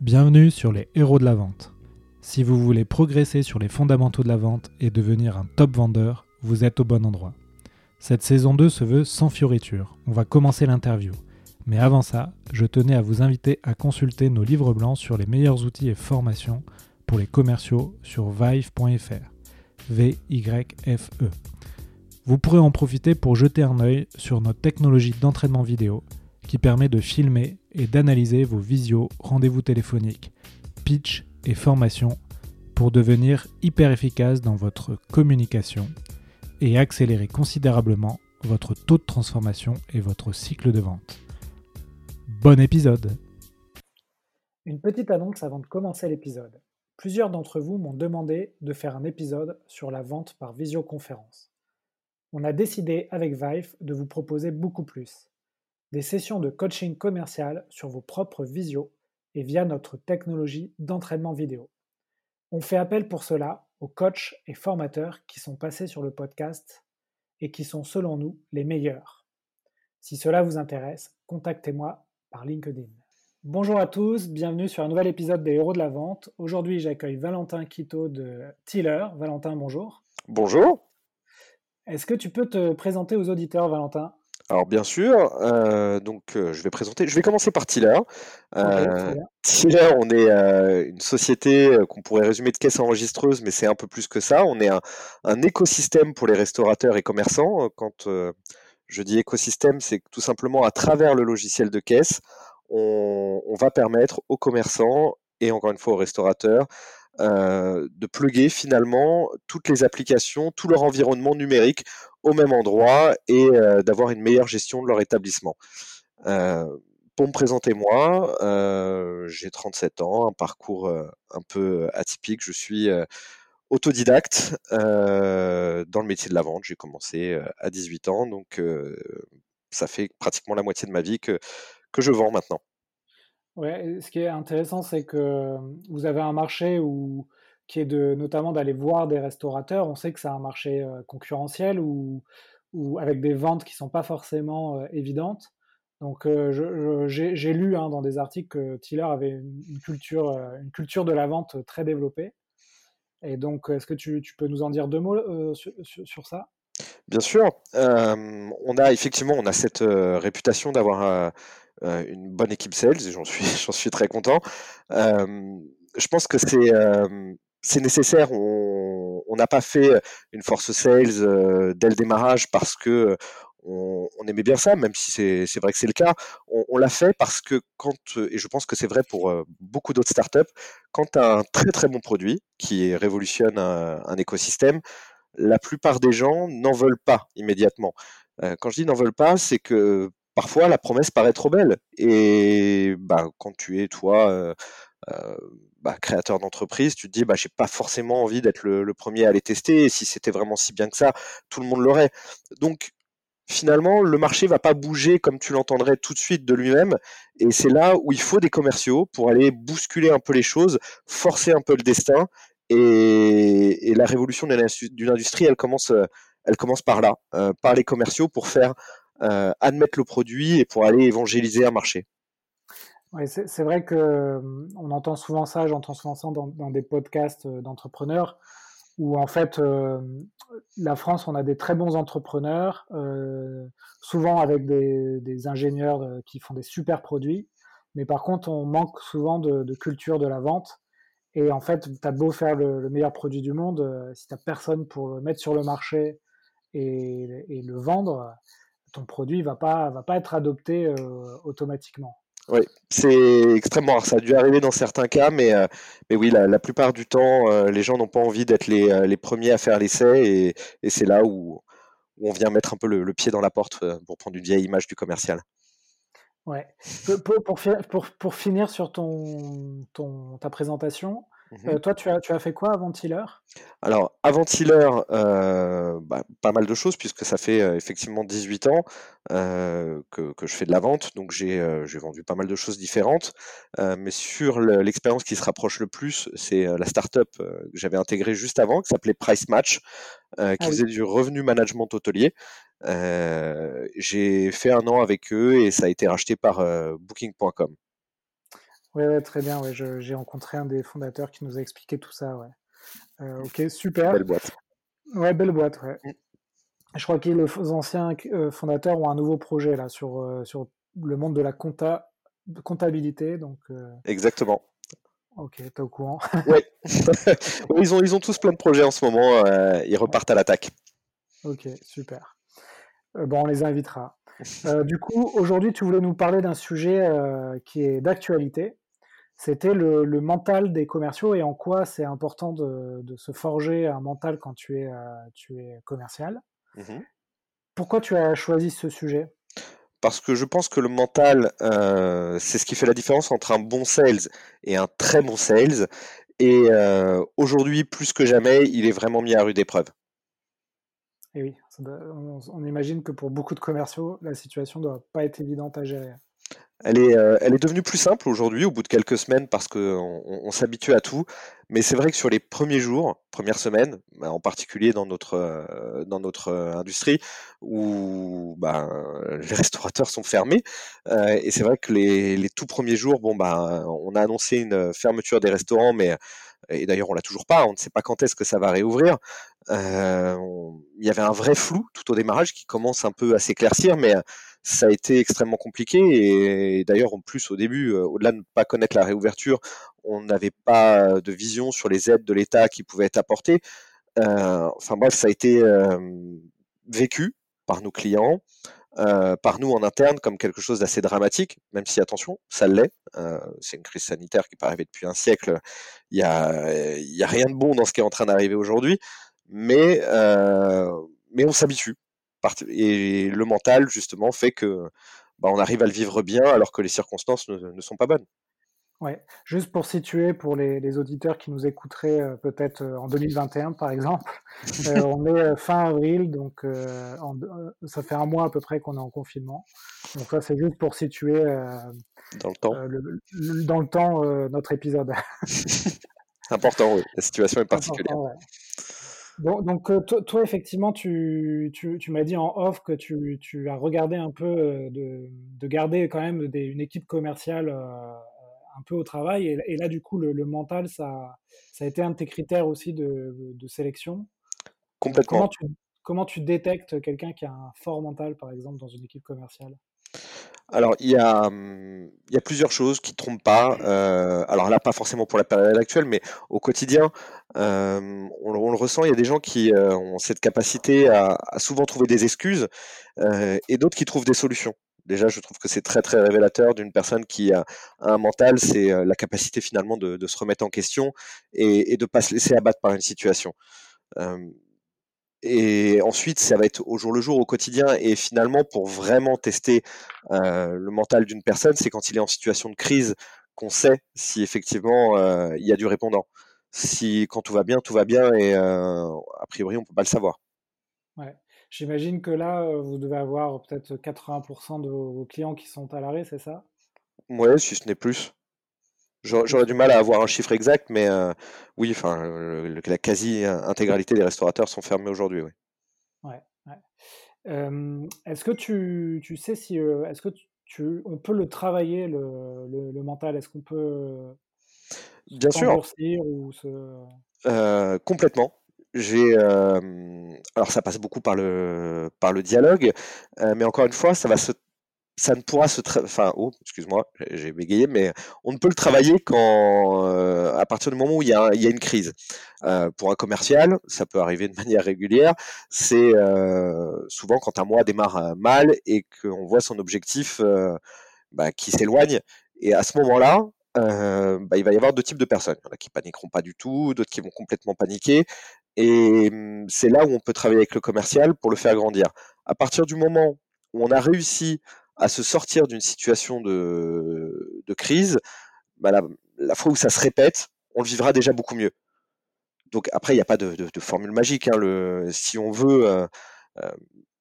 Bienvenue sur les héros de la vente. Si vous voulez progresser sur les fondamentaux de la vente et devenir un top vendeur, vous êtes au bon endroit. Cette saison 2 se veut sans fioriture. On va commencer l'interview. Mais avant ça, je tenais à vous inviter à consulter nos livres blancs sur les meilleurs outils et formations pour les commerciaux sur vive.fr. V-Y-F-E. Vous pourrez en profiter pour jeter un œil sur notre technologie d'entraînement vidéo qui permet de filmer et d'analyser vos visios, rendez-vous téléphoniques, pitch et formation pour devenir hyper efficace dans votre communication et accélérer considérablement votre taux de transformation et votre cycle de vente. Bon épisode Une petite annonce avant de commencer l'épisode. Plusieurs d'entre vous m'ont demandé de faire un épisode sur la vente par visioconférence. On a décidé avec Vive de vous proposer beaucoup plus. Des sessions de coaching commercial sur vos propres visios et via notre technologie d'entraînement vidéo. On fait appel pour cela aux coachs et formateurs qui sont passés sur le podcast et qui sont selon nous les meilleurs. Si cela vous intéresse, contactez-moi par LinkedIn. Bonjour à tous, bienvenue sur un nouvel épisode des Héros de la Vente. Aujourd'hui, j'accueille Valentin Quito de Tiller. Valentin, bonjour. Bonjour. Est-ce que tu peux te présenter aux auditeurs, Valentin? Alors bien sûr, euh, donc euh, je vais présenter. Je vais commencer par Tiller. Euh, Tiller, on est une société qu'on pourrait résumer de caisse enregistreuse, mais c'est un peu plus que ça. On est un, écosystème pour les restaurateurs et commerçants. Quand je dis écosystème, c'est tout simplement à travers le logiciel de caisse, on, on va permettre aux commerçants et encore une fois aux restaurateurs euh, de plugger finalement toutes les applications, tout leur environnement numérique au même endroit et euh, d'avoir une meilleure gestion de leur établissement. Euh, pour me présenter moi, j'ai 37 ans, un parcours un peu atypique. Je suis autodidacte dans le métier de la vente. J'ai commencé à 18 ans, donc ça fait pratiquement la moitié de ma vie que, que je vends maintenant. Ouais, ce qui est intéressant, c'est que vous avez un marché où, qui est de, notamment d'aller voir des restaurateurs. On sait que c'est un marché concurrentiel ou, avec des ventes qui sont pas forcément évidentes. Donc, j'ai lu hein, dans des articles que Tiller avait une, culture, une culture de la vente très développée. Et donc, est-ce que tu, peux nous en dire deux mots sur, ça? Bien sûr. on a effectivement, on a cette réputation d'avoir une bonne équipe sales et j'en suis, j'en suis très content. je pense que c'est c'est nécessaire. On n'a pas fait une force sales dès le démarrage parce que on, aimait bien ça, même si c'est vrai que c'est le cas. On, l'a fait parce que quand, et je pense que c'est vrai pour beaucoup d'autres startups, quand tu as un très très bon produit qui révolutionne un écosystème, la plupart des gens n'en veulent pas immédiatement. quand je dis n'en veulent pas, c'est que parfois la promesse paraît trop belle. Et bah, quand tu es, toi, euh, euh, bah, créateur d'entreprise, tu te dis, bah, j'ai pas forcément envie d'être le, premier à les tester. Et si c'était vraiment si bien que ça, tout le monde l'aurait. Donc, finalement, le marché va pas bouger comme tu l'entendrais tout de suite de lui-même. Et c'est là où il faut des commerciaux pour aller bousculer un peu les choses, forcer un peu le destin. Et, la révolution d'une industrie, elle commence, elle commence par là, euh, par les commerciaux pour faire euh, admettre le produit et pour aller évangéliser un marché. C'est vrai que euh, on entend souvent ça, j'entends souvent ça dans, des podcasts euh, d'entrepreneurs, où en fait, la France, on a des très bons entrepreneurs, souvent avec des, ingénieurs qui font des super produits, mais par contre, on manque souvent de, culture de la vente. Et en fait, tu as beau faire le, meilleur produit du monde, si tu n'as personne pour le mettre sur le marché et le vendre, ton produit va pas va pas être adopté euh, automatiquement. Oui, c'est extrêmement rare. Ça a dû arriver dans certains cas, mais, euh, mais oui, la, plupart du temps, euh, les gens n'ont pas envie d'être les, les, premiers à faire l'essai, et, et c'est là où, où, on vient mettre un peu le, pied dans la porte pour prendre une vieille image du commercial. Ouais. Pour, pour, pour, pour finir sur ton, ton, ta présentation, Mmh euh, toi, tu as, tu as fait quoi avant Tiller? Alors, avant Tiller, euh, bah, pas mal de choses, puisque ça fait euh, effectivement 18 ans que, que, je fais de la vente, donc j'ai vendu pas mal de choses différentes. mais sur l'expérience qui se rapproche le plus, c'est la startup que j'avais intégrée juste avant, qui s'appelait Price Match, qui ah faisait du revenu management hôtelier. j'ai fait un an avec eux et ça a été racheté par Booking.com. Oui, ouais, très bien. Ouais. J'ai rencontré un des fondateurs qui nous a expliqué tout ça. Ouais. Euh, ok, super. Belle boîte. Ouais, belle boîte. Ouais. Mm. Je crois que les anciens euh, fondateurs ont un nouveau projet là sur, euh, sur le monde de la compta, comptabilité. Donc, Exactement. Ok, t'es au courant. oui. ils, ont, ils ont tous plein de projets en ce moment. ils repartent à l'attaque. Ok, super. bon, on les invitera. Du coup, aujourd'hui, tu voulais nous parler d'un sujet qui est d'actualité c'était le, mental des commerciaux et en quoi c'est important de, se forger un mental quand tu es, euh, tu es commercial. Mmh Pourquoi tu as choisi ce sujet? Parce que je pense que le mental, euh, c'est ce qui fait la différence entre un bon sales et un très bon sales. Et euh, aujourd'hui, plus que jamais, il est vraiment mis à rude épreuve. Oui, on, imagine que pour beaucoup de commerciaux, la situation ne doit pas être évidente à gérer. Elle est, euh, elle est devenue plus simple aujourd'hui, au bout de quelques semaines, parce qu'on on, s'habitue à tout. Mais c'est vrai que sur les premiers jours, premières semaines, bah, en particulier dans notre, euh, euh, industrie, où bah, les restaurateurs sont fermés, et c'est vrai que les, tout premiers jours, bon, bah, on a annoncé une fermeture des restaurants, mais et d'ailleurs on l'a toujours pas, on ne sait pas quand est-ce que ça va réouvrir. Il y avait un vrai flou tout au démarrage qui commence un peu à s'éclaircir, mais ça a été extrêmement compliqué et, d'ailleurs en plus au début, euh, au-delà de ne pas connaître la réouverture, on n'avait pas de vision sur les aides de l'État qui pouvaient être apportées. Euh, enfin bref, ça a été euh, vécu par nos clients, par nous en interne comme quelque chose d'assez dramatique, même si attention, ça l'est. c'est une crise sanitaire qui peut arriver depuis un siècle. Il n'y y a rien de bon dans ce qui est en train d'arriver aujourd'hui, mais, mais on s'habitue. Et le mental, justement, fait que bah, on arrive à le vivre bien alors que les circonstances ne, sont pas bonnes. Ouais, juste pour situer pour les, auditeurs qui nous écouteraient euh, peut-être euh, en 2021 par exemple, euh, on est fin avril, donc ça fait un mois à peu près qu'on est en confinement. Donc ça c'est juste pour situer dans le temps, dans le temps notre épisode. Important, oui. La situation est particulière. Donc euh, toi, effectivement, tu, m'as dit en off que tu, as regardé un peu euh, de, garder quand même une équipe commerciale euh, un peu au travail. Et, là, du coup, le, mental, ça, ça, a été un de tes critères aussi de, sélection. Complètement. comment tu détectes quelqu'un qui a un fort mental, par exemple, dans une équipe commerciale? Alors, il y a, il y a plusieurs choses qui ne trompent pas. Euh, alors là, pas forcément pour la période actuelle, mais au quotidien, euh, on, le ressent. Il y a des gens qui euh, ont cette capacité à, souvent trouver des excuses et d'autres qui trouvent des solutions. Déjà, je trouve que c'est très très révélateur d'une personne qui a un mental, c'est la capacité finalement de, se remettre en question et, de ne pas se laisser abattre par une situation. Et ensuite, ça va être au jour le jour, au quotidien. Et finalement, pour vraiment tester euh, le mental d'une personne, c'est quand il est en situation de crise qu'on sait si effectivement euh, il y a du répondant. Si quand tout va bien, tout va bien, et euh, a priori, on peut pas le savoir. Ouais. J'imagine que là, vous devez avoir peut-être 80% de vos clients qui sont à l'arrêt, c'est ça? Ouais, si ce n'est plus. J'aurais du mal à avoir un chiffre exact, mais euh, oui, enfin, la quasi-intégralité des restaurateurs sont fermés aujourd'hui. Oui. Ouais, est-ce que tu, tu, sais si euh, est-ce que tu, on peut le travailler le, le, mental? Est-ce qu'on peut bien sûr ou se... Euh, complètement. J'ai alors ça passe beaucoup par le par le dialogue, mais encore une fois, ça va se ça ne pourra se enfin oh excuse-moi j'ai bégayé mais on ne peut le travailler qu'en euh, à partir du moment où il y a, il y a une crise. Euh, pour un commercial ça peut arriver de manière régulière. C'est euh, souvent quand un mois démarre mal et qu'on voit son objectif bah, qui s'éloigne. Et à ce moment-là bah, il va y avoir deux types de personnes. Il y en a qui paniqueront pas du tout d'autres qui vont complètement paniquer. Et hum, c'est là où on peut travailler avec le commercial pour le faire grandir. À partir du moment où on a réussi à se sortir d'une situation de, crise, bah la, fois où ça se répète, on le vivra déjà beaucoup mieux. Donc après, il n'y a pas de, formule magique. Hein. Si on veut, euh, euh,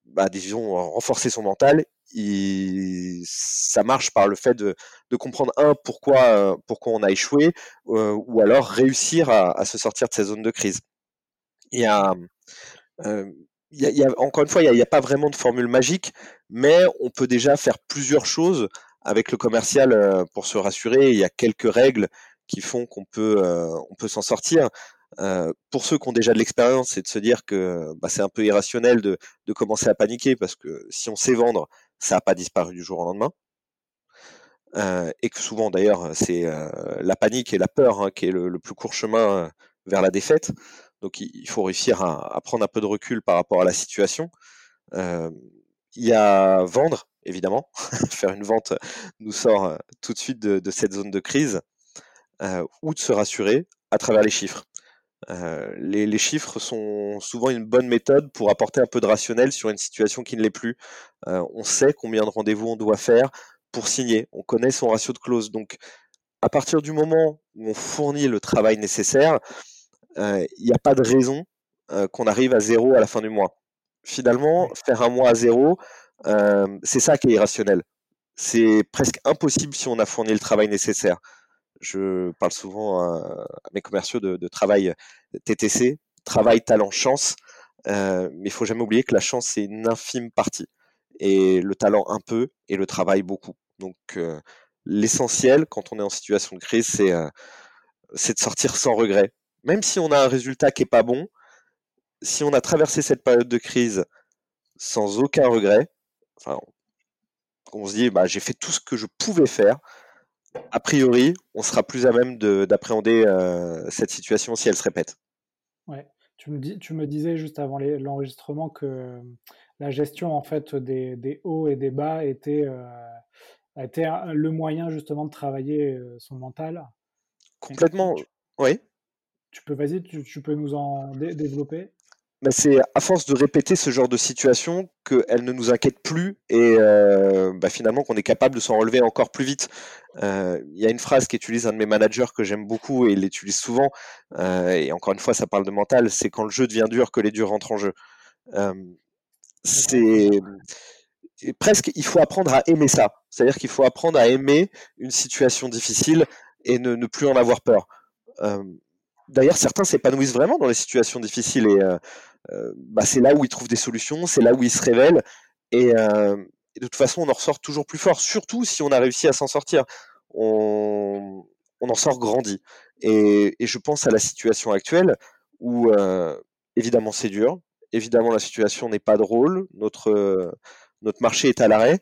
bah, disons, renforcer son mental, ça marche par le fait de, comprendre un pourquoi pourquoi on a échoué, euh, ou alors réussir à, se sortir de sa zone de crise. Il y a encore une fois, il n'y a, pas vraiment de formule magique, mais on peut déjà faire plusieurs choses avec le commercial, pour se rassurer, il y a quelques règles qui font qu'on peut, on peut s'en sortir. pour ceux qui ont déjà de l'expérience, c'est de se dire que bah, c'est un peu irrationnel de, commencer à paniquer parce que si on sait vendre, ça n'a pas disparu du jour au lendemain. Euh, et que souvent d'ailleurs c'est euh, la panique et la peur hein, qui est le, plus court chemin euh, vers la défaite. Donc il, faut réussir à, prendre un peu de recul par rapport à la situation. il y a vendre, évidemment. Faire une vente nous sort tout de suite de, cette zone de crise. ou de se rassurer à travers les chiffres. les, les, chiffres sont souvent une bonne méthode pour apporter un peu de rationnel sur une situation qui ne l'est plus. on sait combien de rendez-vous on doit faire, pour signer. On connaît son ratio de clause. Donc, à partir du moment où on fournit le travail nécessaire, euh, il n'y a pas de raison euh, qu'on arrive à zéro à la fin du mois. Finalement, faire un mois à zéro, euh, c'est ça qui est irrationnel. C'est presque impossible si on a fourni le travail nécessaire. Je parle souvent à mes commerciaux de, travail TTC, travail, talent, chance. mais il faut jamais oublier que la chance, c'est une infime partie et le talent un peu et le travail beaucoup. Donc l'essentiel quand on est en situation de crise, c'est c'est de sortir sans regret. Même si on a un résultat qui est pas bon, si on a traversé cette période de crise sans aucun regret, enfin, on se dit bah, j'ai fait tout ce que je pouvais faire, a priori, on sera plus à même d'appréhender cette situation si elle se répète. Ouais. Tu me, dis, tu me disais juste avant l'enregistrement que la gestion en fait des, hauts et des bas était, euh, été le moyen justement de travailler euh, son mental. Complètement, oui. Tu peux, vas-y, tu, peux nous en développer bah, c'est à force de répéter ce genre de situation qu'elle ne nous inquiète plus et euh, bah, finalement qu'on est capable de s'en relever encore plus vite. Il y a une phrase qu'utilise un de mes managers que j'aime beaucoup et il l'utilise souvent, et encore une fois ça parle de mental, c'est quand le jeu devient dur que les durs rentrent en jeu c'est presque, il faut apprendre à aimer ça. C'est-à-dire qu'il faut apprendre à aimer une situation difficile et ne, plus en avoir peur. D'ailleurs, certains s'épanouissent vraiment dans les situations difficiles et bah, c'est là où ils trouvent des solutions, c'est là où ils se révèlent et, de toute façon, on en ressort toujours plus fort, surtout si on a réussi à s'en sortir. On, en sort grandi. Et, je pense à la situation actuelle où, évidemment, c'est dur, Évidemment, la situation n'est pas drôle, notre, euh, notre marché est à l'arrêt,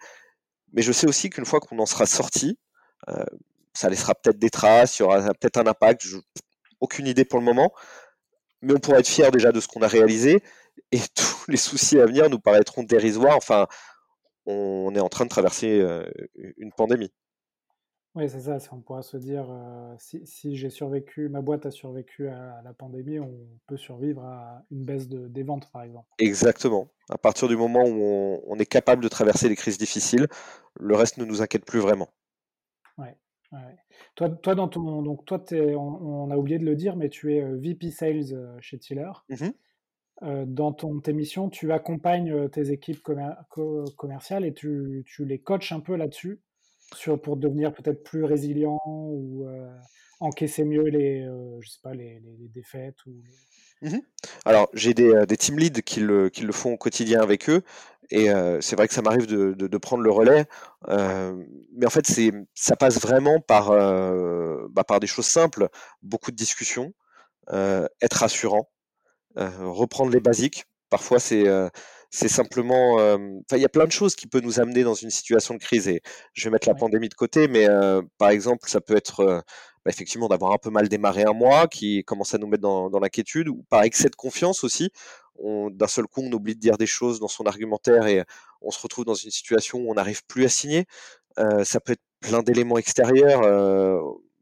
mais je sais aussi qu'une fois qu'on en sera sorti, euh, ça laissera peut-être des traces, il y aura peut-être un impact, aucune idée pour le moment, mais on pourra être fier déjà de ce qu'on a réalisé et tous les soucis à venir nous paraîtront dérisoires. Enfin, on est en train de traverser euh, une pandémie. Oui, c'est ça. On pourra se dire, si, j'ai survécu, ma boîte a survécu à la pandémie, on peut survivre à une baisse de, des ventes, par exemple. Exactement. À partir du moment où on, est capable de traverser les crises difficiles, le reste ne nous inquiète plus vraiment. Ouais. Toi, toi, dans ton, donc toi, on, a oublié de le dire, mais tu es VP Sales chez Tiller. Mmh dans ton, tes missions, tu accompagnes tes équipes commerciales et tu, tu les coaches un peu là-dessus pour devenir peut-être plus résilient ou euh, encaisser mieux les, euh, je sais pas, les, défaites ou mmh Alors, j'ai des, euh, des, team leads qui le, qui le font au quotidien avec eux. Et c'est vrai que ça m'arrive de, de, prendre le relais. mais en fait, c'est, ça passe vraiment par, bah, par des choses simples, beaucoup de discussions, être rassurant, reprendre les basiques. Parfois, c'est c'est simplement, il y a plein de choses qui peuvent nous amener dans une situation de crise. Et je vais mettre la pandémie de côté, mais par exemple, ça peut être bah, effectivement d'avoir un peu mal démarré un mois, qui commence à nous mettre dans, l'inquiétude, ou par excès de confiance aussi. D'un seul coup, on oublie de dire des choses dans son argumentaire et on se retrouve dans une situation où on n'arrive plus à signer. ça peut être plein d'éléments extérieurs.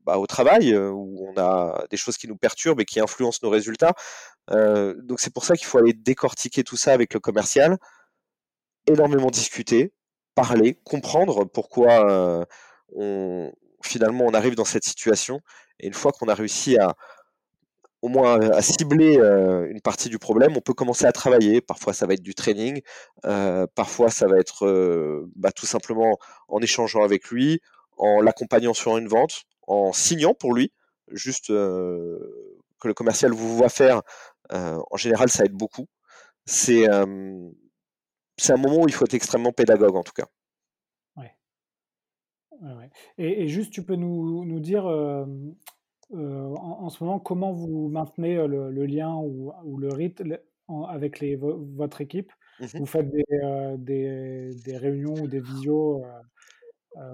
Bah, au travail, où on a des choses qui nous perturbent et qui influencent nos résultats. donc c'est pour ça qu'il faut aller décortiquer tout ça avec le commercial, énormément discuter, parler, comprendre pourquoi on, finalement on arrive dans cette situation. Et une fois qu'on a réussi à au moins à cibler une partie du problème, on peut commencer à travailler. Parfois, ça va être du training, parfois, ça va être bah, tout simplement en échangeant avec lui, en l'accompagnant sur une vente, en signant pour lui, juste que le commercial vous voit faire, en général, ça aide beaucoup. C'est c'est un moment où il faut être extrêmement pédagogue, en tout cas. Ouais. Et, juste, tu peux nous, nous dire euh, euh, en, ce moment comment vous maintenez le, lien ou, ou le rythme avec les, votre équipe? Mmh Vous faites des, des, des, réunions ou des visios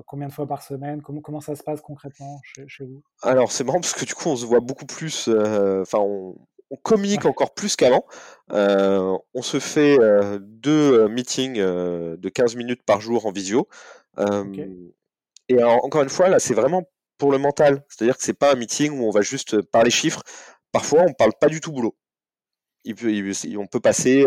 combien de fois par semaine? Comment, comment ça se passe concrètement chez, chez vous? Alors, c'est marrant parce que du coup, on se voit beaucoup plus. Enfin, on, on communique encore plus qu'avant. Euh, on se fait euh, deux euh, meetings de 15 minutes par jour en visio. Et encore une fois, là, c'est vraiment pour le mental. C'est-à-dire que c'est pas un meeting où on va juste parler chiffres. Parfois, on parle pas du tout boulot. on peut passer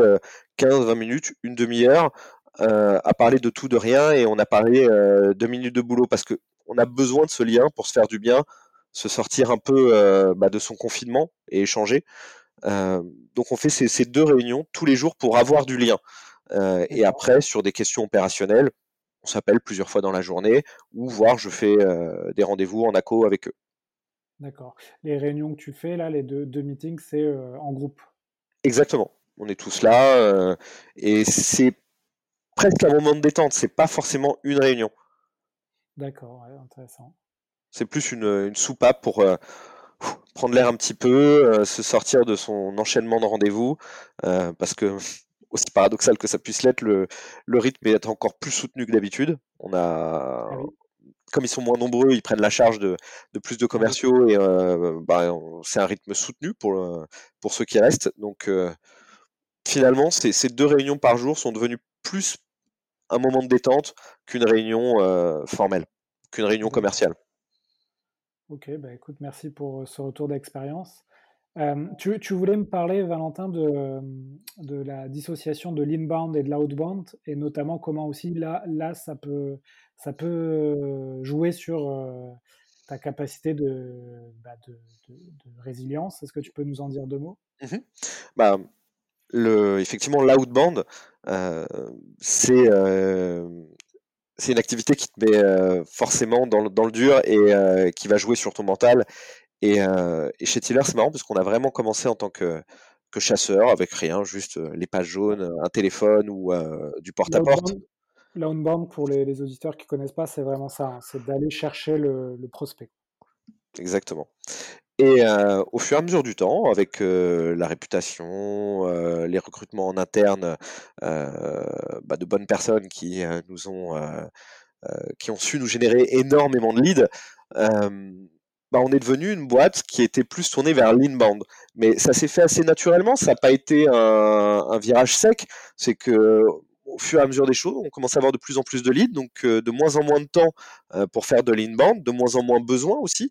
15-20 minutes, une demi-heure à parler de tout, de rien, et on a parlé deux minutes de boulot parce que on a besoin de ce lien pour se faire du bien, se sortir un peu euh, bah, de son confinement et échanger. Euh, donc on fait ces, deux réunions tous les jours pour avoir du lien. Euh, et après, sur des questions opérationnelles, on s'appelle plusieurs fois dans la journée ou voire je fais des rendez-vous en ACO avec eux. D'accord. Les réunions que tu fais là, les deux, deux meetings, c'est en groupe? Exactement. On est tous là et c'est presque un moment de détente. C'est pas forcément une réunion. D'accord, intéressant. C'est plus une, soupape pour euh, prendre l'air un petit peu, euh, se sortir de son enchaînement de rendez-vous, euh, parce que aussi paradoxal que ça puisse l'être, le, rythme est encore plus soutenu que d'habitude. On a, ah comme ils sont moins nombreux, ils prennent la charge de, plus de commerciaux et bah, c'est un rythme soutenu pour, pour ceux qui restent. Donc finalement, ces, ces, deux réunions par jour sont devenues plus un moment de détente qu'une réunion formelle, qu'une réunion commerciale. Ok, bah écoute, merci pour ce retour d'expérience. Tu, tu, voulais me parler, Valentin, de, la dissociation de l'inbound et de l'outbound, et notamment comment aussi là, ça, peut, peut jouer sur ta capacité de, bah, de, résilience. Est-ce que tu peux nous en dire deux mots? Mmh bah, Effectivement, l'outbound, c'est une activité qui te met euh, forcément dans le, dur et euh, qui va jouer sur ton mental. Et, euh, et chez Tiller, c'est marrant parce qu'on a vraiment commencé en tant que, que chasseur avec rien, juste les pages jaunes, un téléphone ou du porte-à-porte. L'outbound, pour les, les, auditeurs qui ne connaissent pas, c'est vraiment ça, hein, c'est d'aller chercher le, le, prospect. Exactement. Et euh, au fur et à mesure du temps, avec euh, la réputation, euh, les recrutements en interne bah, de bonnes personnes qui nous ont, qui ont su nous générer énormément de leads, bah, on est devenu une boîte qui était plus tournée vers l'inbound. Mais ça s'est fait assez naturellement, ça n'a pas été un, virage sec. C'est que au fur et à mesure des choses, on commence à avoir de plus en plus de leads, donc de moins en moins de temps pour faire de l'inbound, de moins en moins besoin aussi.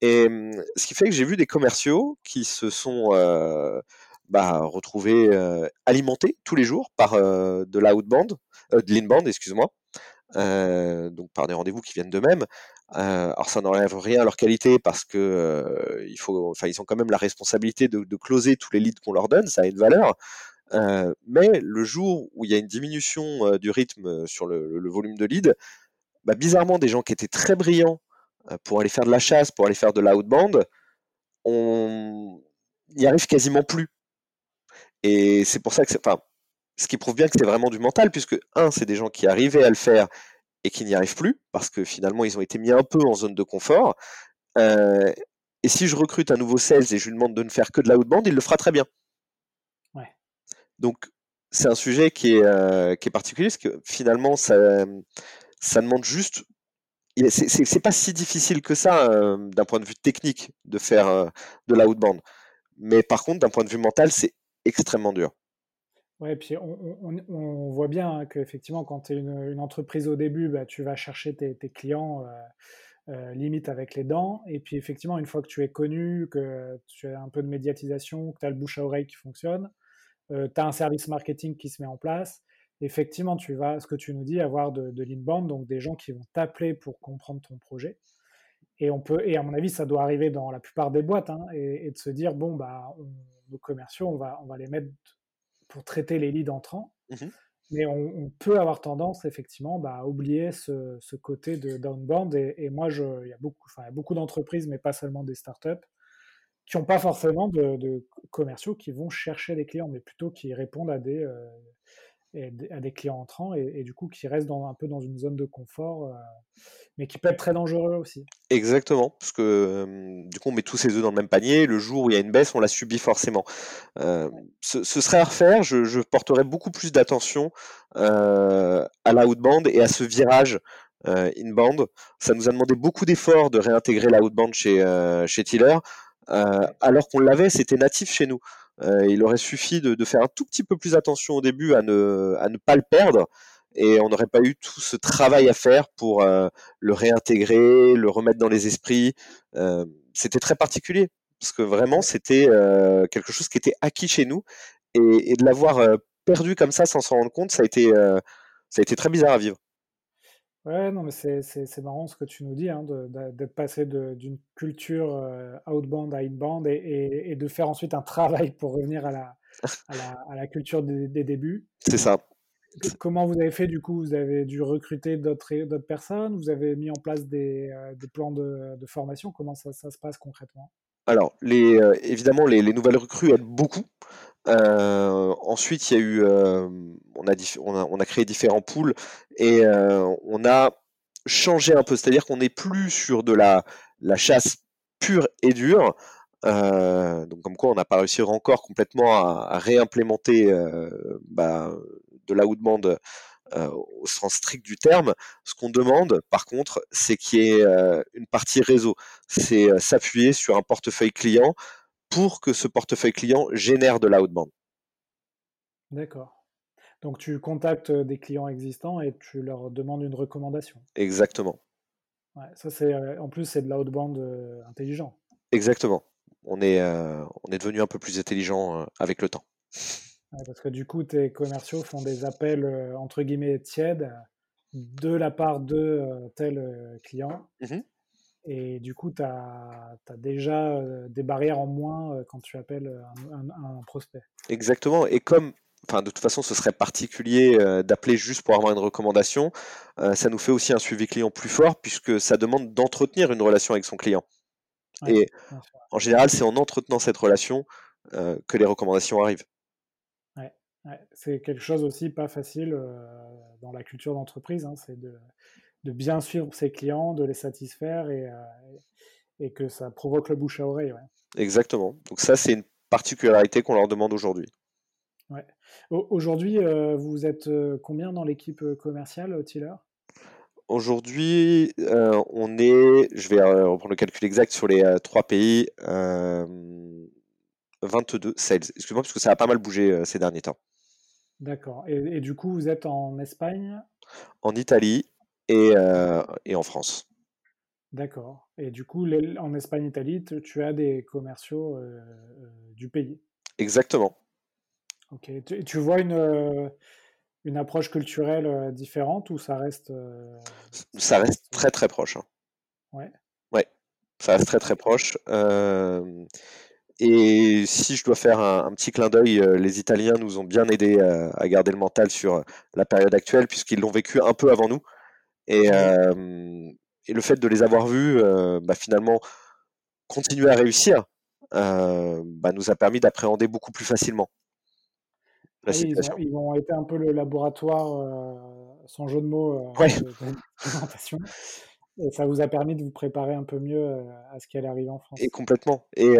Et mmh, ce qui fait que j'ai vu des commerciaux qui se sont euh, bah, retrouvés euh, alimentés tous les jours par euh, de l'outbound, de l'inbound, excuse-moi, donc par des rendez-vous qui viennent d'eux-mêmes. alors ça n'enlève rien à leur qualité parce que enfin ils ont quand même la responsabilité de, closer tous les leads qu'on leur donne, ça a une valeur. mais le jour où il y a une diminution du rythme sur le, volume de leads, bah, bizarrement des gens qui étaient très brillants euh, pour aller faire de la chasse, pour aller faire de l'outbound, on n'y arrive quasiment plus. Et c'est pour ça que c'est, ce qui prouve bien que c'est vraiment du mental, puisque un, c'est des gens qui arrivaient à le faire et qui n'y arrivent plus, parce que finalement ils ont été mis un peu en zone de confort. Euh, et si je recrute un nouveau sales et je lui demande de ne faire que de l'outbound, il le fera très bien. Donc c'est un sujet qui est, euh, qui est particulier, parce que finalement ça, ça demande juste c'est pas si difficile que ça euh, d'un point de vue technique de faire de l'outbound. Mais par contre, d'un point de vue mental, c'est extrêmement dur. Ouais, puis on, voit bien hein, qu'effectivement, quand tu es une, entreprise au début, bah, tu vas chercher tes, clients euh, limite avec les dents. Et puis effectivement, une fois que tu es connu, que tu as un peu de médiatisation, que tu as le bouche à oreille qui fonctionne, tu as un service marketing qui se met en place, effectivement, tu vas, ce que tu nous dis, avoir de, de l'inbound, donc des gens qui vont t'appeler pour comprendre ton projet. Et on peut, et à mon avis, ça doit arriver dans la plupart des boîtes, hein, et, de se dire bon bah, nos commerciaux, on va les mettre pour traiter les leads entrants. Mmh Mais on, peut avoir tendance effectivement bah, à oublier ce, ce côté de downbound. Et, et moi, il y a beaucoup, beaucoup d'entreprises, mais pas seulement des startups, qui n'ont pas forcément de, commerciaux qui vont chercher les clients, mais plutôt qui répondent à des, euh, et à des clients entrants et, du coup qui restent dans, un peu dans une zone de confort, mais qui peut être très dangereux aussi. Exactement, parce que du coup on met tous ses œufs dans le même panier. Le jour où il y a une baisse, on la subit forcément. ce, serait à refaire. Je, je porterais beaucoup plus d'attention à l'outbound et à ce virage inbound. Ça nous a demandé beaucoup d'efforts de réintégrer l'outbound chez chez Tiller, alors qu'on l'avait, c'était natif chez nous. Euh, il aurait suffi de, faire un tout petit peu plus attention au début à ne, pas le perdre et on n'aurait pas eu tout ce travail à faire pour euh, le réintégrer, le remettre dans les esprits. Euh, c'était très particulier parce que vraiment c'était quelque chose qui était acquis chez nous et, de l'avoir perdu comme ça sans s'en rendre compte, ça a ça a été très bizarre à vivre. Ouais, non, mais c'est marrant ce que tu nous dis, hein, d'être passé d'une culture euh, outbound à inbound et, et, de faire ensuite un travail pour revenir à la, à la, culture des, débuts. C'est ça. Comment vous avez fait du coup? Vous avez dû recruter d'autres personnes? Vous avez mis en place des, euh, des plans de, de, formation? Comment ça, ça, se passe concrètement? Alors, les, euh, évidemment, les, les, nouvelles recrues aident beaucoup. Euh, ensuite, il y a eu, euh, on, a créé différents pools et euh, on a changé un peu. C'est-à-dire qu'on n'est plus sur de la, chasse pure et dure. donc comme quoi on n'a pas réussi encore complètement à, réimplémenter bah, de la outbound au sens strict du terme. Ce qu'on demande, par contre, c'est qu'il y ait une partie réseau. C'est s'appuyer sur un portefeuille client pour que ce portefeuille client génère de l'outbound. D'accord. Donc tu contactes des clients existants et tu leur demandes une recommandation. Exactement. ça c'est en plus c'est de l'outbound intelligent. Exactement. On est, on est devenu un peu plus intelligent avec le temps. parce que du coup, tes commerciaux font des appels entre guillemets tièdes de la part de tel client. Mmh et du coup, tu as, déjà des barrières en moins quand tu appelles un, prospect. Exactement. Et comme, enfin, de toute façon, ce serait particulier d'appeler juste pour avoir une recommandation, ça nous fait aussi un suivi client plus fort puisque ça demande d'entretenir une relation avec son client. et en général, c'est en entretenant cette relation que les recommandations arrivent. Ouais, c'est quelque chose aussi pas facile dans la culture d'entreprise. Hein, c'est de de bien suivre ses clients, de les satisfaire et, euh, et que ça provoque le bouche à oreille. Exactement. Donc ça, c'est une particularité qu'on leur demande aujourd'hui. Ouais. Aujourd'hui, euh, vous êtes euh, combien dans l'équipe commerciale, Tiller? Aujourd'hui, on est, je vais reprendre le calcul exact sur les trois pays, 22 sales. Excuse-moi, parce que ça a pas mal bougé ces derniers temps. D'accord. Et, et, du coup, vous êtes en Espagne? En Italie, et, et en France. D'accord. Et du coup, en Espagne-Italie, tu as des commerciaux euh, du pays? Exactement. Ok. Tu, tu vois une, une approche culturelle différente ou ça reste. ça reste très très proche. Hein. Ouais. Ouais. Ça reste très très proche. et si je dois faire un, petit clin d'œil, les Italiens nous ont bien aidés à garder le mental sur la période actuelle puisqu'ils l'ont vécu un peu avant nous. Et, et, le fait de les avoir vus, bah, finalement, continuer à réussir, bah, nous a permis d'appréhender beaucoup plus facilement la situation. Ils ont, été un peu le laboratoire, sans jeu de mots, de, présentation. Et ça vous a permis de vous préparer un peu mieux à ce qui allait arriver en France. Et complètement. Et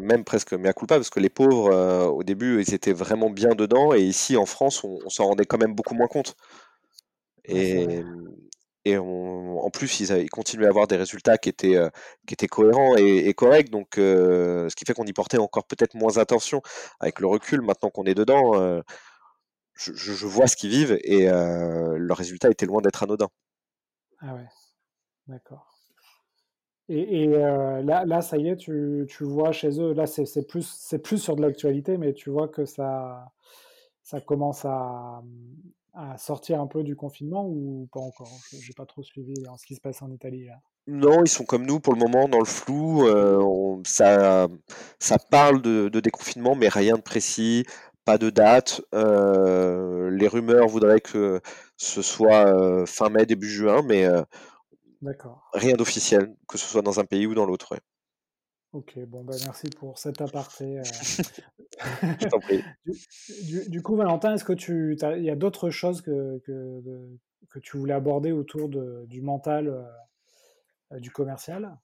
même presque mais à culpa, parce que les pauvres, au début, ils étaient vraiment bien dedans. Et ici, en France, on, on s'en rendait quand même beaucoup moins compte. Et, et en plus, ils, continuaient à avoir des résultats qui étaient, euh, cohérents et, corrects. Donc, euh, ce qui fait qu'on y portait encore peut-être moins attention. Avec le recul, maintenant qu'on est dedans, euh, je, vois ce qu'ils vivent et le résultat était loin d'être anodin. Ah ouais, d'accord. Et, là, ça y est, tu, vois chez eux, là, c'est plus, sur de l'actualité, mais tu vois que ça commence à, à sortir un peu du confinement ou pas encore? J'ai pas trop suivi ce qui se passe en Italie Non, ils sont comme nous pour le moment dans le flou. Euh, ça, ça parle de, déconfinement, mais rien de précis, pas de date. Euh, les rumeurs voudraient que ce soit euh, fin mai, début juin, mais rien d'officiel, que ce soit dans un pays ou dans l'autre. Ok, bon, bah, merci pour cet aparté. Je t'en prie. du, du, coup, Valentin, est-ce que tu, il y a d'autres choses que, que, que, tu voulais aborder autour de, du mental du commercial?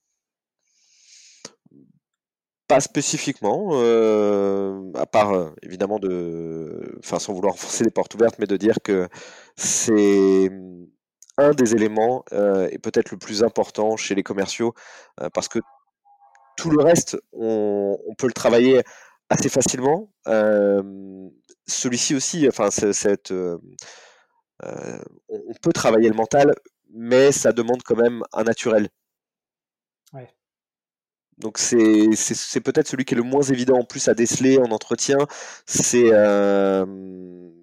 Pas spécifiquement, euh, à part euh, évidemment de, enfin sans vouloir forcer les portes ouvertes, mais de dire que c'est un des éléments euh, et peut-être le plus important chez les commerciaux, parce que tout le reste, on, peut le travailler assez facilement. Celui-ci aussi, enfin cette, on peut travailler le mental, mais ça demande quand même un naturel. Ouais. Donc c'est peut-être celui qui est le moins évident en plus à déceler en entretien. C'est euh,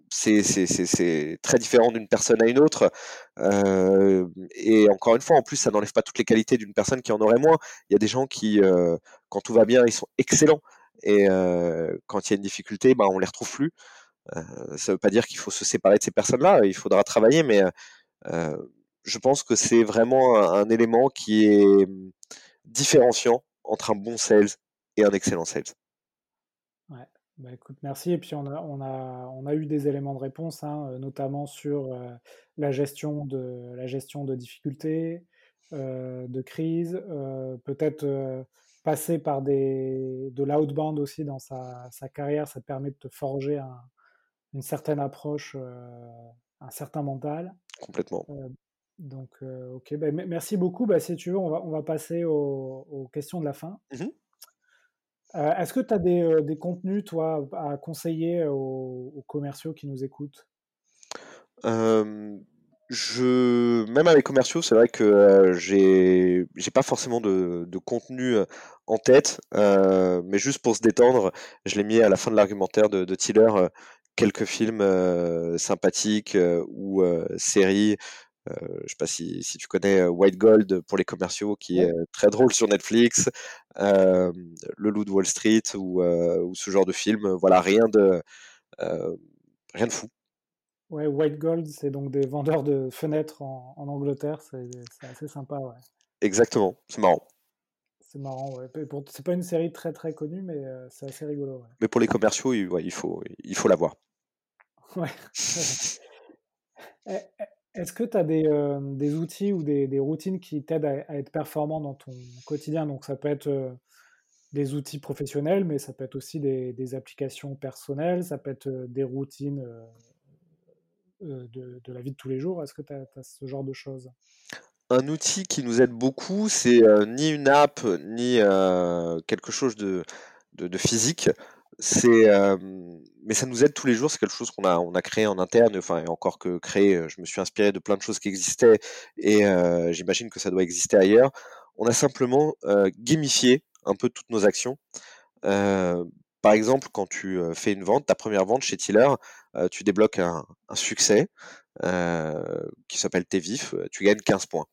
c'est très différent d'une personne à une autre. Euh, et encore une fois, en plus, ça n'enlève pas toutes les qualités d'une personne qui en aurait moins. Il y a des gens qui, euh, quand tout va bien, ils sont excellents. Et euh, quand il y a une difficulté, bah, on les retrouve plus. Ça ne veut pas dire qu'il faut se séparer de ces personnes-là. Il faudra travailler, mais je pense que c'est vraiment un, un, élément qui est différenciant entre un bon sales et un excellent sales. Bah écoute, merci. Et puis on a, on a, on a eu des éléments de réponse, hein, euh, notamment sur euh, la, gestion de, la gestion de difficultés, euh, de crise, peut-être passer par des, de l'outbound aussi dans sa, sa, carrière, ça te permet de te forger un, une certaine approche, un certain mental. Complètement. Donc, ok, bah, merci beaucoup. Bah, si tu veux, on va, on va passer aux, questions de la fin. Mmh euh, est-ce que tu as des, euh, des, contenus, toi, à conseiller aux, commerciaux qui nous écoutent? Je, même avec commerciaux, c'est vrai que j'ai, pas forcément de, de, contenu en tête, mais juste pour se détendre, je l'ai mis à la fin de l'argumentaire de, de Tiller quelques films sympathiques ou séries euh, je ne sais pas si, si, tu connais euh, White Gold pour les commerciaux, qui est très drôle sur Netflix, euh, Le Loup de Wall Street ou, ou, ce genre de film. Voilà, rien de, rien de fou. Ouais, White Gold, c'est donc des vendeurs de fenêtres en, en Angleterre. C'est assez sympa, ouais. Exactement, c'est marrant. C'est marrant, ouais. C'est pas une série très très connue, mais c'est assez rigolo. Ouais. Mais pour les commerciaux, il, ouais, il faut il faut la voir. Ouais. Est-ce que tu as des, euh, outils ou des, routines qui t'aident à, être performant dans ton quotidien? Donc ça peut être euh, des outils professionnels, mais ça peut être aussi des, applications personnelles, ça peut être euh, des routines de, la vie de tous les jours. Est-ce que tu as, ce genre de choses? Un outil qui nous aide beaucoup, c'est ni une app, ni quelque chose de physique c'est mais ça nous aide tous les jours c'est quelque chose qu'on a créé en interne enfin et encore que créé je me suis inspiré de plein de choses qui existaient et j'imagine que ça doit exister ailleurs. On a simplement gamifié un peu toutes nos actions. Par exemple quand tu fais une vente ta première vente chez Tiller tu débloques un, un succès qui s'appelle T'es vif tu gagnes 15 points.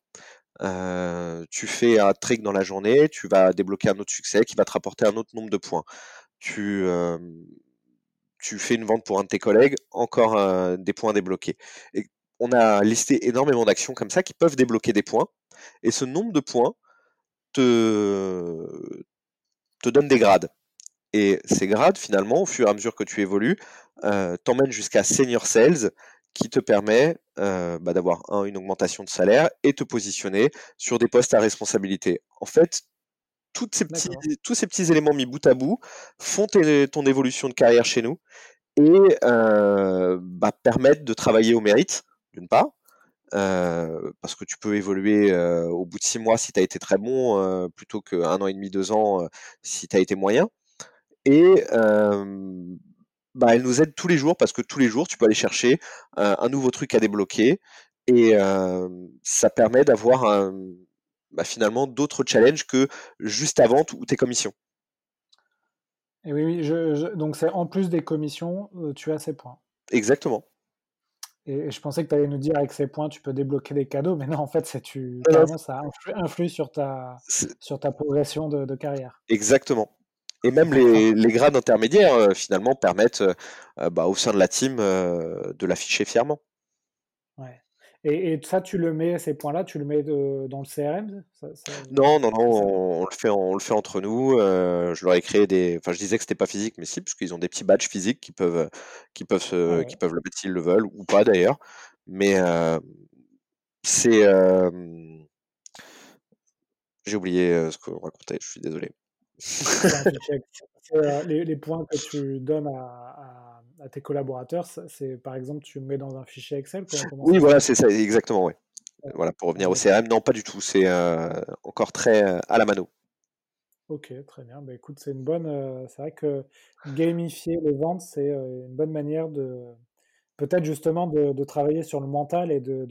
Tu fais un trick dans la journée, tu vas débloquer un autre succès qui va te rapporter un autre nombre de points tu, tu fais une vente pour un de tes collègues, encore des points débloqués. Et on a listé énormément d'actions comme ça qui peuvent débloquer des points. Et ce nombre de points te, te donne des grades. Et ces grades, finalement, au fur et à mesure que tu évolues, euh, t'emmènent jusqu'à Senior Sales, qui te permet bah, d'avoir une augmentation de salaire et te positionner sur des postes à responsabilité. En fait, ces petits, tous ces petits éléments mis bout à bout font ton évolution de carrière chez nous et euh, bah, permettent de travailler au mérite, d'une part, euh, parce que tu peux évoluer euh, au bout de six mois si tu as été très bon, plutôt qu'un an et demi, deux ans si tu as été moyen. Et bah, elle nous aide tous les jours parce que tous les jours, tu peux aller chercher un nouveau truc à débloquer et ça permet d'avoir un, bah, finalement d'autres challenges que juste avant ou tes commissions. Et oui, oui je, donc c'est en plus des commissions, euh, tu as ces points. Exactement. Et, je pensais que tu allais nous dire avec ces points, tu peux débloquer des cadeaux, mais non, en fait, c'est tu, ça influe, sur, ta, sur ta progression de, carrière. Exactement. Et même les, les grades intermédiaires, euh, finalement, permettent euh, bah, au sein de la team de l'afficher fièrement. Et, ça, tu le mets, ces points-là, tu le mets dans le CRM Non, non, non, on, le fait, on le fait entre nous. Euh, je leur ai créé des. Enfin, je disais que c'était pas physique, mais si, parce qu'ils ont des petits badges physiques qui peuvent, qui peuvent, se, qui peuvent le mettre s'ils le veulent, ou pas d'ailleurs. Mais euh, c'est. Euh, j'ai oublié ce qu'on racontait, je suis désolé. les, les, points que tu donnes à à tes collaborateurs, c'est par exemple, tu mets dans un fichier Excel Oui, voilà, c'est ça, exactement, oui. Voilà, pour revenir au CRM, non, pas du tout, c'est euh, encore très euh, à la mano. Ok, très bien. Bah, écoute, c'est une bonne. Euh, c'est vrai que gamifier les ventes, c'est une bonne manière de peut-être justement de, travailler sur le mental et de,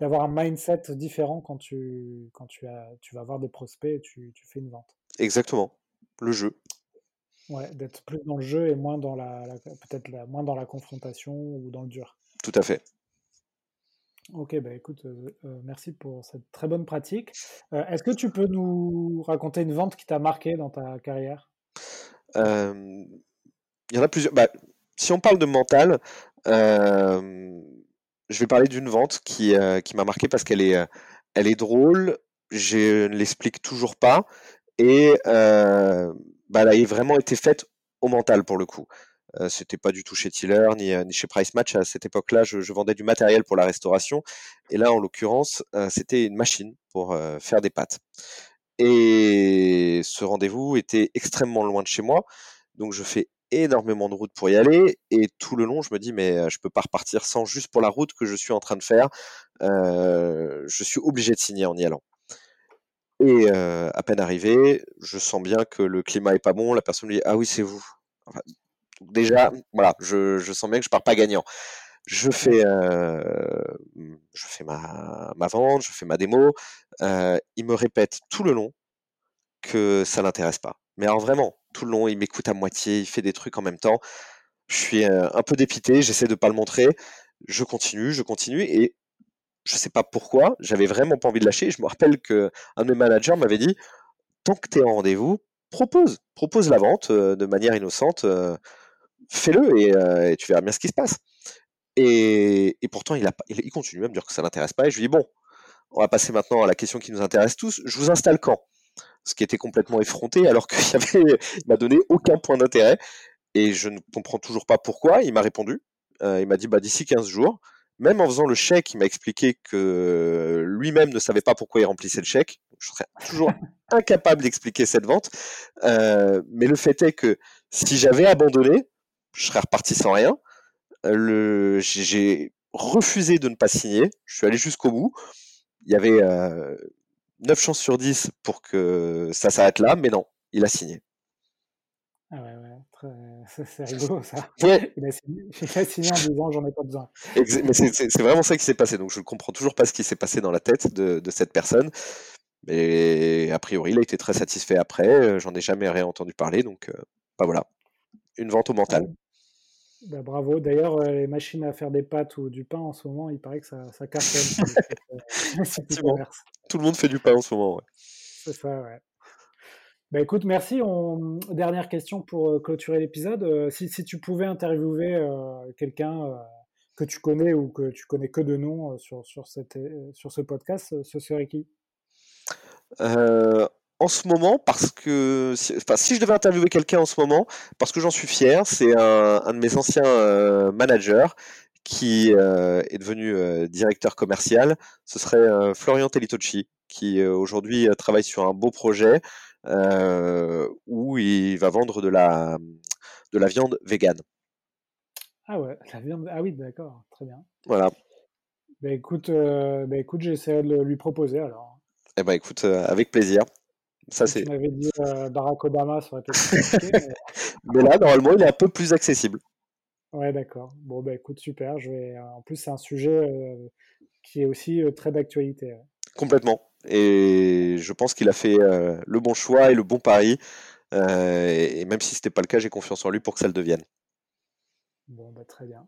d'avoir un mindset différent quand tu quand tu as tu vas voir des prospects et tu, tu fais une vente. Exactement, le jeu. Ouais, d'être plus dans le jeu et moins dans la, peut-être moins dans la confrontation ou dans le dur. Tout à fait. Ok, bah écoute, euh, euh, merci pour cette très bonne pratique. Euh, est-ce que tu peux nous raconter une vente qui t'a marqué dans ta carrière? Il y en a plusieurs. Bah, si on parle de mental, je vais parler d'une vente qui, qui m'a marqué parce qu'elle est, elle est drôle. Je ne l'explique toujours pas. Et bah, elle a vraiment été faite au mental pour le coup. Euh, c'était pas du tout chez Tiller ni, euh, ni chez Price Match. À cette époque-là, je, vendais du matériel pour la restauration. Et là, en l'occurrence, euh, c'était une machine pour euh, faire des pâtes. Et ce rendez-vous était extrêmement loin de chez moi. Donc, je fais énormément de route pour y aller. Et tout le long, je me dis, mais je peux pas repartir sans juste pour la route que je suis en train de faire. je suis obligé de signer en y allant. Et à peine arrivé, je sens bien que le climat est pas bon. La personne me dit Ah oui, c'est vous. déjà, voilà, je, sens bien que je pars pas gagnant. Je fais, je fais ma, vente, je fais ma démo. il me répète tout le long que ça l'intéresse pas. Mais alors vraiment, tout le long, il m'écoute à moitié, il fait des trucs en même temps. Je suis un peu dépité, j'essaie de pas le montrer. Je continue, je continue, et je sais pas pourquoi, j'avais vraiment pas envie de lâcher. Je me rappelle que un de mes managers m'avait dit tant que tu es en rendez-vous, propose, propose la vente euh, de manière innocente, euh, fais-le euh, et, tu verras bien ce qui se passe. Et, pourtant, il, a, il, continue à me dire que ça l'intéresse pas. Et je lui dis bon, on va passer maintenant à la question qui nous intéresse tous. Je vous installe quand? Ce qui était complètement effronté alors qu'il m'a donné aucun point d'intérêt. Et je ne comprends toujours pas pourquoi. Il m'a répondu. il m'a dit bah, d'ici 15 jours même en faisant le chèque, il m'a expliqué que lui-même ne savait pas pourquoi il remplissait le chèque. Je serais toujours incapable d'expliquer cette vente. Euh, mais le fait est que si j'avais abandonné, je serais reparti sans rien. Le, j'ai refusé de ne pas signer. Je suis allé jusqu'au bout. Il y avait euh, 9 chances sur 10 pour que ça s'arrête là, mais non, il a signé. Ah ouais, ouais, c'est rigolo ça. Il, a signé, en disant j'en ai pas besoin. C'est vraiment ça qui s'est passé. Donc je ne comprends toujours pas ce qui s'est passé dans la tête de, de, cette personne. Mais a priori, il a été très satisfait après. Euh, j'en ai jamais rien entendu parler. Donc euh, bah voilà, une vente au mental. Bah, bravo. D'ailleurs, euh, les machines à faire des pâtes ou du pain en ce moment, il paraît que ça, ça cartonne. Tout le monde fait du pain en ce moment. Ouais. C'est ça, ouais. Bah écoute, merci. Dernière question pour euh, clôturer l'épisode. Euh, si, tu pouvais interviewer euh, quelqu'un que tu connais ou que tu connais que de nom sur, sur, cette, sur ce podcast, ce serait qui? En ce moment, parce que si, si je devais interviewer quelqu'un en ce moment, parce que j'en suis fier, c'est un, un, de mes anciens managers qui est devenu directeur commercial. Ce serait Florian Telitocci, qui aujourd'hui travaille sur un beau projet euh, où il va vendre de la, de la viande végane. Ah ouais, la viande. Ah oui, d'accord, très bien. Voilà. Bah écoute, euh, bah écoute j'essaierai de lui proposer alors. Eh ben écoute, euh, avec plaisir. Ça c'est. Tu m'avais dit Barack Obama ça aurait été mais... mais... là, normalement, il est un peu plus accessible. Ouais, d'accord. Bon, bah écoute, super. Je vais... En plus, c'est un sujet qui est aussi très d'actualité. Complètement. Et je pense qu'il a fait euh, le bon choix et le bon pari. Euh, et, même si ce n'était pas le cas, j'ai confiance en lui pour que ça le devienne. Bon, bah, très bien.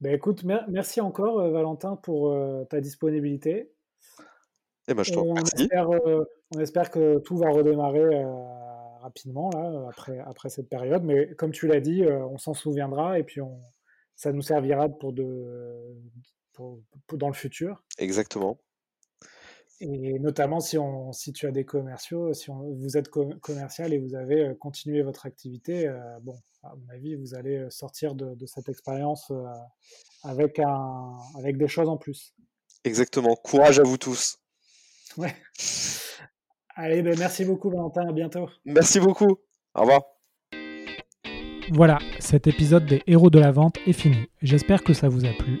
Bah, écoute, merci encore, euh, Valentin, pour ta disponibilité. Eh ben, je on, espère, on espère que tout va redémarrer rapidement là, après, après cette période. Mais comme tu l'as dit, on s'en souviendra et puis on, ça nous servira pour de, dans le futur. Exactement. Et notamment si, on, si tu as des commerciaux, si vous êtes commercial et vous avez continué votre activité, bon, à mon avis, vous allez sortir de, de cette expérience avec, un, avec des choses en plus. Exactement. Courage à vous tous. Ouais. Allez, ben merci beaucoup Valentin, à bientôt. Merci beaucoup. Au revoir. Voilà, cet épisode des héros de la vente est fini. J'espère que ça vous a plu.